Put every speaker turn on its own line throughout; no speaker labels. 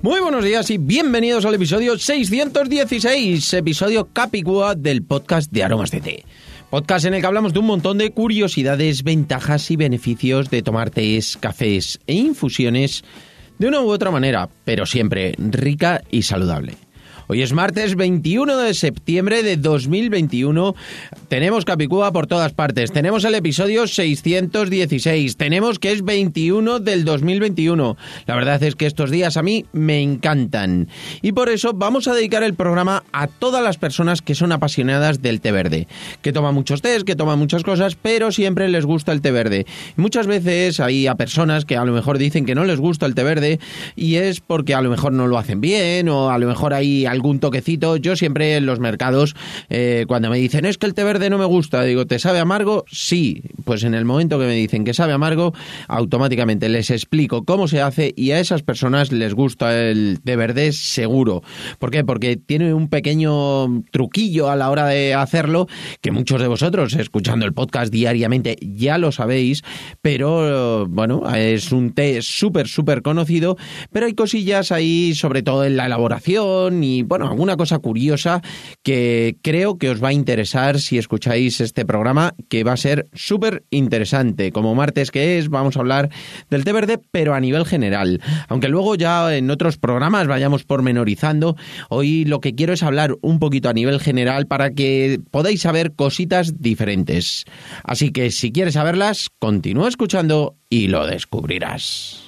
Muy buenos días y bienvenidos al episodio 616, episodio Capicúa del podcast de Aromas de Té. Podcast en el que hablamos de un montón de curiosidades, ventajas y beneficios de tomar tés, cafés e infusiones de una u otra manera, pero siempre rica y saludable. Hoy es martes 21 de septiembre de 2021. Tenemos Capicúa por todas partes. Tenemos el episodio 616. Tenemos que es 21 del 2021. La verdad es que estos días a mí me encantan. Y por eso vamos a dedicar el programa a todas las personas que son apasionadas del té verde. Que toman muchos tés, que toman muchas cosas, pero siempre les gusta el té verde. muchas veces hay a personas que a lo mejor dicen que no les gusta el té verde y es porque a lo mejor no lo hacen bien o a lo mejor hay algún toquecito. Yo siempre en los mercados, eh, cuando me dicen es que el té verde no me gusta, digo, ¿te sabe amargo? Sí. Pues en el momento que me dicen que sabe amargo, automáticamente les explico cómo se hace y a esas personas les gusta el té verde seguro. ¿Por qué? Porque tiene un pequeño truquillo a la hora de hacerlo que muchos de vosotros escuchando el podcast diariamente ya lo sabéis, pero bueno, es un té súper, súper conocido, pero hay cosillas ahí, sobre todo en la elaboración y bueno, alguna cosa curiosa que creo que os va a interesar si escucháis este programa, que va a ser súper interesante. Como martes que es, vamos a hablar del té verde, pero a nivel general. Aunque luego ya en otros programas vayamos pormenorizando, hoy lo que quiero es hablar un poquito a nivel general para que podáis saber cositas diferentes. Así que si quieres saberlas, continúa escuchando y lo descubrirás.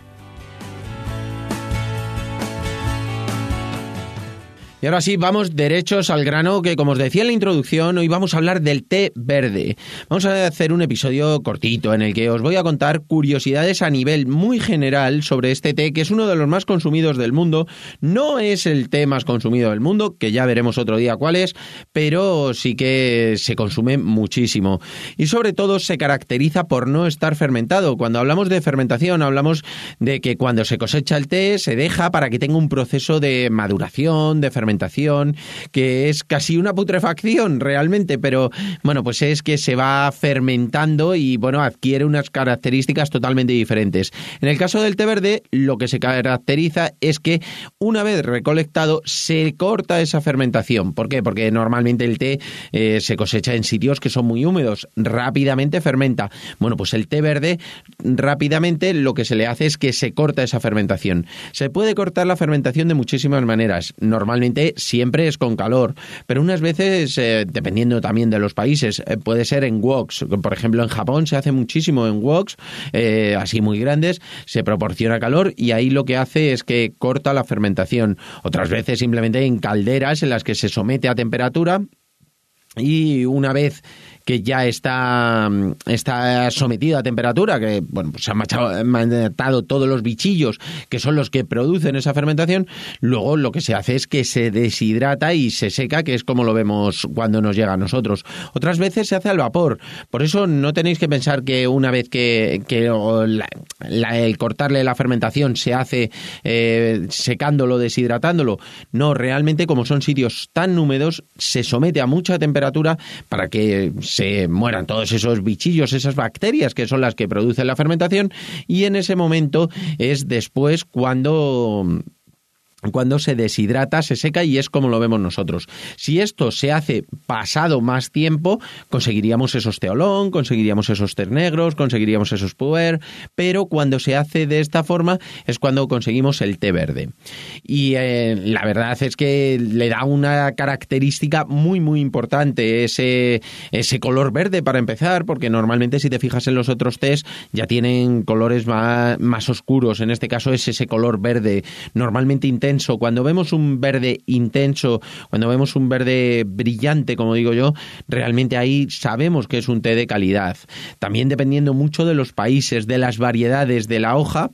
Y ahora sí, vamos derechos al grano, que como os decía en la introducción, hoy vamos a hablar del té verde. Vamos a hacer un episodio cortito en el que os voy a contar curiosidades a nivel muy general sobre este té, que es uno de los más consumidos del mundo. No es el té más consumido del mundo, que ya veremos otro día cuál es, pero sí que se consume muchísimo. Y sobre todo se caracteriza por no estar fermentado. Cuando hablamos de fermentación, hablamos de que cuando se cosecha el té se deja para que tenga un proceso de maduración, de fermentación que es casi una putrefacción realmente, pero bueno, pues es que se va fermentando y bueno, adquiere unas características totalmente diferentes. En el caso del té verde, lo que se caracteriza es que una vez recolectado se corta esa fermentación. ¿Por qué? Porque normalmente el té eh, se cosecha en sitios que son muy húmedos, rápidamente fermenta. Bueno, pues el té verde rápidamente lo que se le hace es que se corta esa fermentación. Se puede cortar la fermentación de muchísimas maneras. Normalmente siempre es con calor, pero unas veces, eh, dependiendo también de los países, eh, puede ser en woks. Por ejemplo, en Japón se hace muchísimo en woks, eh, así muy grandes, se proporciona calor y ahí lo que hace es que corta la fermentación. Otras veces simplemente en calderas en las que se somete a temperatura y una vez que ya está, está sometido a temperatura, que bueno, pues se han matado todos los bichillos que son los que producen esa fermentación, luego lo que se hace es que se deshidrata y se seca, que es como lo vemos cuando nos llega a nosotros. Otras veces se hace al vapor, por eso no tenéis que pensar que una vez que, el cortarle la fermentación se hace eh, secándolo, deshidratándolo, no, realmente como son sitios tan húmedos, se somete a mucha temperatura para que se mueran todos esos bichillos, esas bacterias que son las que producen la fermentación y en ese momento es después cuando cuando se deshidrata, se seca y es como lo vemos nosotros. Si esto se hace pasado más tiempo, conseguiríamos esos teolón, conseguiríamos esos ternegros, conseguiríamos esos puer, pero cuando se hace de esta forma es cuando conseguimos el té verde. Y eh, la verdad es que le da una característica muy muy importante ese, ese color verde para empezar, porque normalmente si te fijas en los otros tés ya tienen colores más, más oscuros, en este caso es ese color verde normalmente intenso Cuando vemos un verde intenso, cuando vemos un verde brillante, como digo yo, realmente ahí sabemos que es un té de calidad. También dependiendo mucho de los países, de las variedades de la hoja,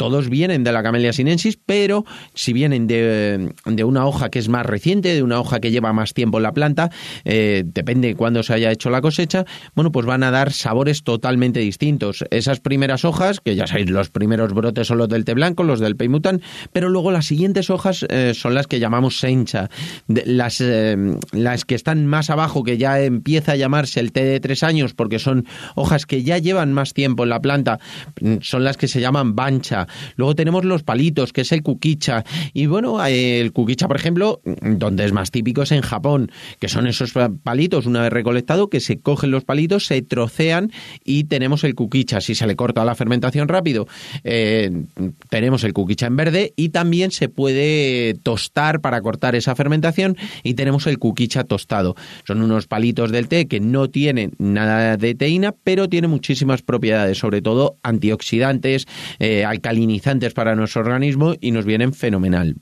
todos vienen de la Camellia sinensis, pero si vienen de, una hoja que es más reciente, de una hoja que lleva más tiempo en la planta, eh, depende de cuándo se haya hecho la cosecha, bueno, pues van a dar sabores totalmente distintos. Esas primeras hojas, que ya sabéis, los primeros brotes son los del té blanco, los del peimutan, pero luego las siguientes hojas eh, son las que llamamos sencha. las, eh, las que están más abajo, que ya empieza a llamarse el té de tres años, porque son hojas que ya llevan más tiempo en la planta, son las que se llaman bancha Luego tenemos los palitos, que es el kukicha. Y bueno, el kukicha, por ejemplo, donde es más típico es en Japón, que son esos palitos, una vez recolectado, que se cogen los palitos, se trocean y tenemos el kukicha. Si se le corta la fermentación rápido, eh, tenemos el kukicha en verde y también se puede tostar para cortar esa fermentación y tenemos el kukicha tostado. Son unos palitos del té que no tienen nada de teína, pero tiene muchísimas propiedades, sobre todo antioxidantes, eh, alcalinizantes para nuestro organismo y nos vienen fenomenal.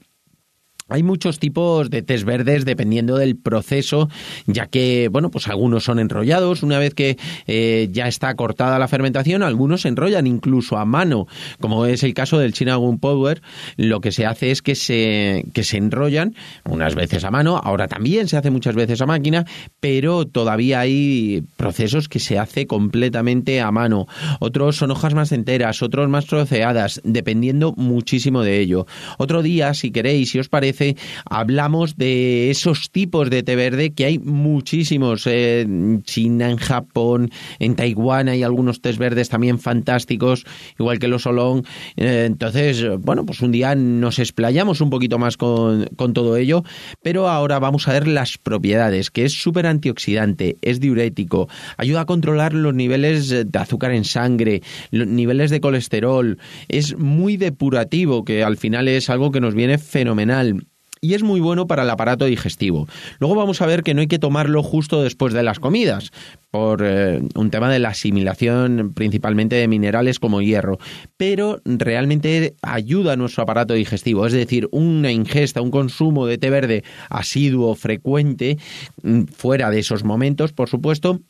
Hay muchos tipos de tés verdes dependiendo del proceso, ya que, bueno, pues algunos son enrollados. Una vez que eh, ya está cortada la fermentación, algunos se enrollan incluso a mano, como es el caso del Chinagun Power. Lo que se hace es que se, que se enrollan unas veces a mano, ahora también se hace muchas veces a máquina, pero todavía hay procesos que se hace completamente a mano. Otros son hojas más enteras, otros más troceadas, dependiendo muchísimo de ello. Otro día, si queréis, si os parece, hablamos de esos tipos de té verde que hay muchísimos en China, en Japón, en Taiwán hay algunos tés verdes también fantásticos, igual que los Olong. Eh, entonces, bueno, pues un día nos explayamos un poquito más con, con todo ello, pero ahora vamos a ver las propiedades, que es súper antioxidante, es diurético, ayuda a controlar los niveles de azúcar en sangre, los niveles de colesterol, es muy depurativo, que al final es algo que nos viene fenomenal y es muy bueno para el aparato digestivo. Luego vamos a ver que no hay que tomarlo justo después de las comidas, por eh, un tema de la asimilación principalmente de minerales como hierro, pero realmente ayuda a nuestro aparato digestivo, es decir, una ingesta, un consumo de té verde asiduo, frecuente, mm, fuera de esos momentos, por supuesto,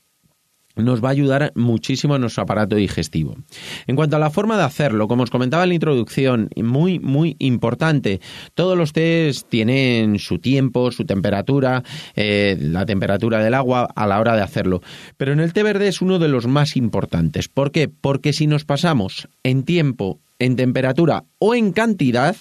nos va a ayudar muchísimo en nuestro aparato digestivo. En cuanto a la forma de hacerlo, como os comentaba en la introducción, muy, muy importante, todos los tés tienen su tiempo, su temperatura, eh, la temperatura del agua a la hora de hacerlo. Pero en el té verde es uno de los más importantes. ¿Por qué? Porque si nos pasamos en tiempo, en temperatura o en cantidad,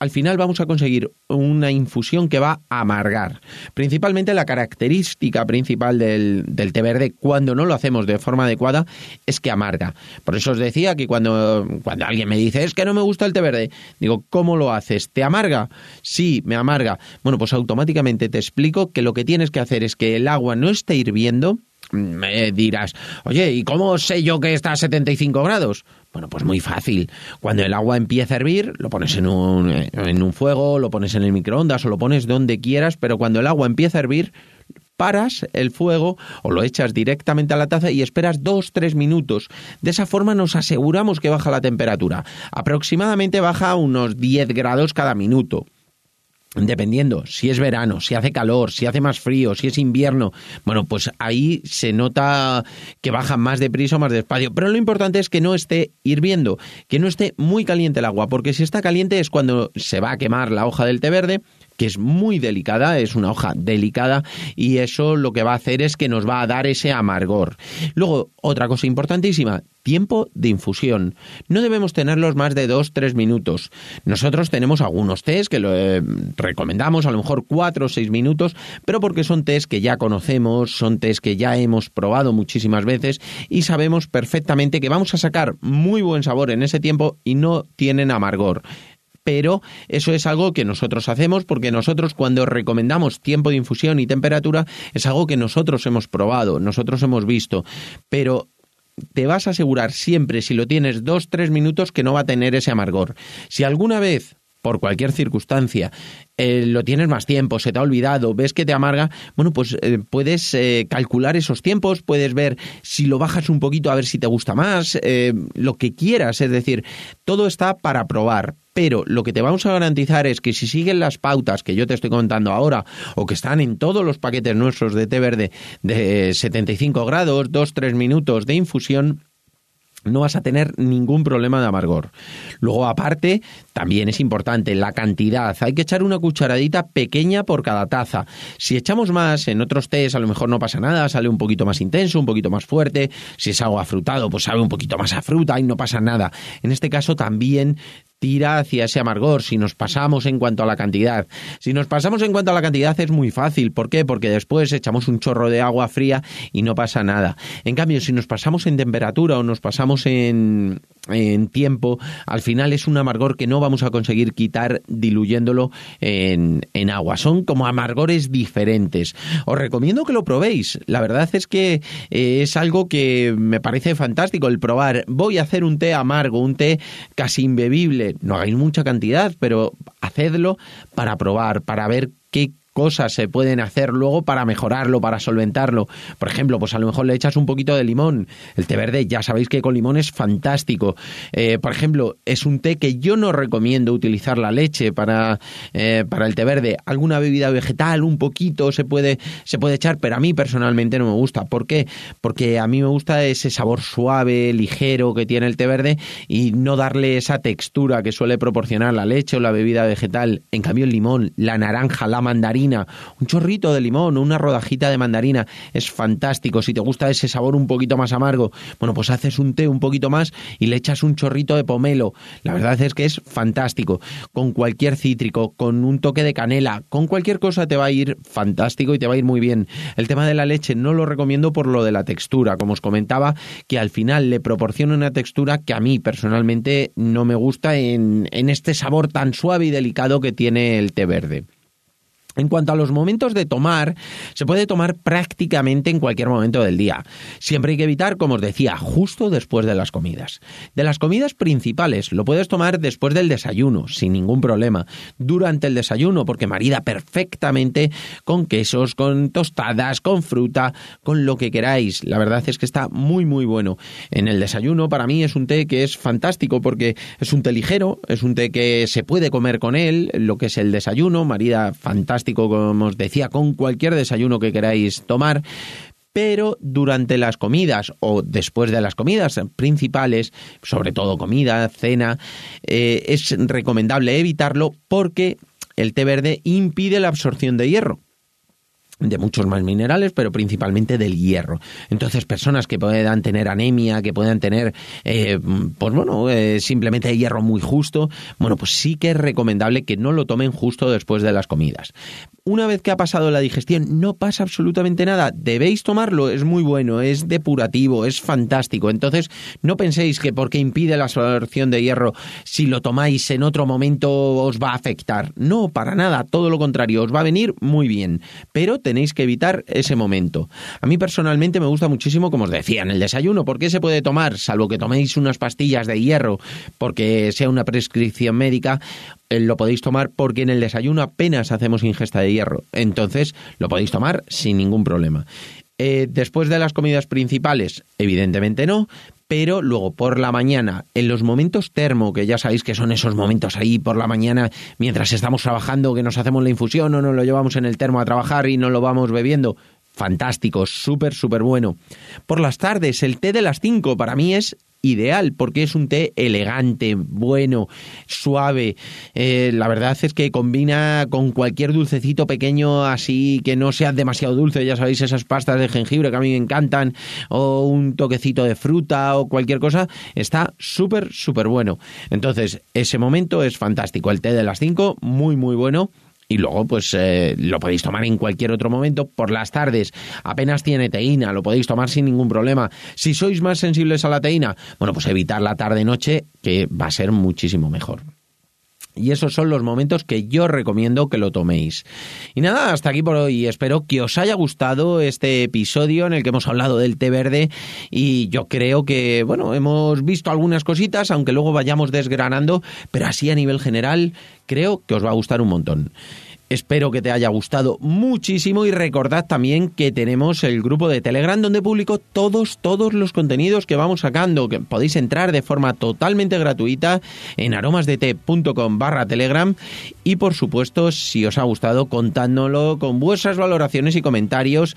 al final vamos a conseguir una infusión que va a amargar. Principalmente la característica principal del, té verde cuando no lo hacemos de forma adecuada es que amarga. Por eso os decía que cuando, cuando alguien me dice es que no me gusta el té verde, digo, ¿cómo lo haces? ¿Te amarga? Sí, me amarga. Bueno, pues automáticamente te explico que lo que tienes que hacer es que el agua no esté hirviendo, me dirás, oye, ¿y cómo sé yo que está a 75 grados? Bueno, pues muy fácil. Cuando el agua empieza a hervir, lo pones en un, en un fuego, lo pones en el microondas o lo pones donde quieras, pero cuando el agua empieza a hervir, paras el fuego o lo echas directamente a la taza y esperas dos, tres minutos. De esa forma nos aseguramos que baja la temperatura. Aproximadamente baja unos 10 grados cada minuto dependiendo si es verano, si hace calor, si hace más frío, si es invierno, bueno, pues ahí se nota que baja más deprisa o más despacio. Pero lo importante es que no esté hirviendo, que no esté muy caliente el agua, porque si está caliente es cuando se va a quemar la hoja del té verde que es muy delicada, es una hoja delicada y eso lo que va a hacer es que nos va a dar ese amargor. Luego, otra cosa importantísima, tiempo de infusión. No debemos tenerlos más de 2-3 minutos. Nosotros tenemos algunos test que lo eh, recomendamos, a lo mejor 4 o 6 minutos, pero porque son test que ya conocemos, son test que ya hemos probado muchísimas veces y sabemos perfectamente que vamos a sacar muy buen sabor en ese tiempo y no tienen amargor pero eso es algo que nosotros hacemos porque nosotros cuando recomendamos tiempo de infusión y temperatura es algo que nosotros hemos probado, nosotros hemos visto, pero te vas a asegurar siempre, si lo tienes dos, tres minutos, que no va a tener ese amargor. Si alguna vez por cualquier circunstancia, eh, lo tienes más tiempo, se te ha olvidado, ves que te amarga, bueno, pues eh, puedes eh, calcular esos tiempos, puedes ver si lo bajas un poquito a ver si te gusta más, lo que quieras, es decir, todo está para probar, pero lo que te vamos a garantizar es que si siguen las pautas que yo te estoy contando ahora o que están en todos los paquetes nuestros de té verde de 75 grados, 2-3 minutos de infusión, no vas a tener ningún problema de amargor. Luego, aparte, también es importante la cantidad. Hay que echar una cucharadita pequeña por cada taza. Si echamos más en otros tés, a lo mejor no pasa nada, sale un poquito más intenso, un poquito más fuerte. Si es algo afrutado, pues sabe un poquito más a fruta y no pasa nada. En este caso también tira hacia ese amargor si nos pasamos en cuanto a la cantidad. Si nos pasamos en cuanto a la cantidad es muy fácil. ¿Por qué? Porque después echamos un chorro de agua fría y no pasa nada. En cambio, si nos pasamos en temperatura o nos pasamos en, en tiempo, al final es un amargor que no vamos a conseguir quitar diluyéndolo en, agua. Son como amargores diferentes. Os recomiendo que lo probéis. La verdad es que eh, es algo que me parece fantástico el probar. Voy a hacer un té amargo, un té casi imbebible. No hagáis mucha cantidad, pero hacedlo para probar, para ver qué cosas se pueden hacer luego para mejorarlo, para solventarlo. Por ejemplo, pues a lo mejor le echas un poquito de limón. El té verde, ya sabéis que con limón es fantástico. Eh, por ejemplo, es un té que yo no recomiendo utilizar la leche para, eh, para el té verde. Alguna bebida vegetal, un poquito se puede, se puede echar, pero a mí personalmente no me gusta. ¿Por qué? Porque a mí me gusta ese sabor suave, ligero que tiene el té verde y no darle esa textura que suele proporcionar la leche o la bebida vegetal. En cambio, el limón, la naranja, la mandarina, un chorrito de limón una rodajita de mandarina es fantástico. Si te gusta ese sabor un poquito más amargo, bueno, pues haces un té un poquito más y le echas un chorrito de pomelo. La verdad es que es fantástico. Con cualquier cítrico, con un toque de canela, con cualquier cosa te va a ir fantástico y te va a ir muy bien. El tema de la leche no lo recomiendo por lo de la textura, como os comentaba, que al final le proporciona una textura que a mí personalmente no me gusta en, en este sabor tan suave y delicado que tiene el té verde. En cuanto a los momentos de tomar, se puede tomar prácticamente en cualquier momento del día. Siempre hay que evitar, como os decía, justo después de las comidas. De las comidas principales, lo puedes tomar después del desayuno, sin ningún problema. Durante el desayuno, porque marida perfectamente con quesos, con tostadas, con fruta, con lo que queráis. La verdad es que está muy, muy bueno. En el desayuno, para mí, es un té que es fantástico porque es un té ligero, es un té que se puede comer con él, lo que es el desayuno, marida fantástica como os decía, con cualquier desayuno que queráis tomar pero durante las comidas o después de las comidas principales, sobre todo comida, cena, eh, es recomendable evitarlo porque el té verde impide la absorción de hierro de muchos más minerales, pero principalmente del hierro. Entonces, personas que puedan tener anemia, que puedan tener, eh, pues bueno, eh, simplemente hierro muy justo, bueno, pues sí que es recomendable que no lo tomen justo después de las comidas una vez que ha pasado la digestión no pasa absolutamente nada. Debéis tomarlo, es muy bueno, es depurativo, es fantástico. Entonces, no penséis que porque impide la absorción de hierro, si lo tomáis en otro momento os va a afectar. No, para nada, todo lo contrario, os va a venir muy bien. Pero tenéis que evitar ese momento. A mí personalmente me gusta muchísimo, como os decía, en el desayuno. ¿Por qué se puede tomar? Salvo que toméis unas pastillas de hierro porque sea una prescripción médica eh, lo podéis tomar porque en el desayuno apenas hacemos ingesta de hierro. Entonces lo podéis tomar sin ningún problema. Eh, después de las comidas principales, evidentemente no, pero luego por la mañana, en los momentos termo, que ya sabéis que son esos momentos ahí por la mañana, mientras estamos trabajando, que nos hacemos la infusión o nos lo llevamos en el termo a trabajar y no lo vamos bebiendo, fantástico, súper, súper bueno. Por las tardes, el té de las 5 para mí es ideal porque es un té elegante, bueno, suave. Eh, la verdad es que combina con cualquier dulcecito pequeño así que no sea demasiado dulce, ya sabéis esas pastas de jengibre que a mí me encantan, o un toquecito de fruta o cualquier cosa, está súper, súper bueno. Entonces, ese momento es fantástico. El té de las 5, muy, muy bueno y luego pues eh, lo podéis tomar en cualquier otro momento por las tardes. Apenas tiene teína lo podéis tomar sin ningún problema. Si sois más sensibles a la teína bueno pues evitar la tarde noche que va a ser muchísimo mejor y esos son los momentos que yo recomiendo que lo toméis. Y nada, hasta aquí por hoy. Espero que os haya gustado este episodio en el que hemos hablado del té verde. Y yo creo que, bueno, hemos visto algunas cositas, aunque luego vayamos desgranando, pero así a nivel general creo que os va a gustar un montón. Espero que te haya gustado muchísimo y recordad también que tenemos el grupo de Telegram donde publico todos, todos los contenidos que vamos sacando, que podéis entrar de forma totalmente gratuita en aromasdete.com barra Telegram y por supuesto si os ha gustado contádnoslo con vuestras valoraciones y comentarios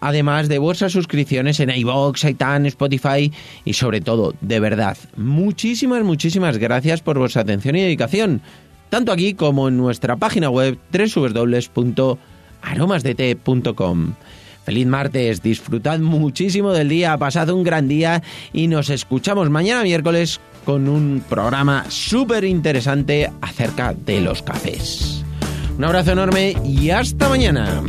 además de vuestras suscripciones en iVoox, iTunes, Spotify y sobre todo, de verdad, muchísimas, muchísimas gracias por vuestra atención y dedicación tanto aquí como en nuestra página web www.aromasdt.com. Feliz martes, disfrutad muchísimo del día, pasad un gran día y nos escuchamos mañana miércoles con un programa súper interesante acerca de los cafés. Un abrazo enorme y hasta mañana.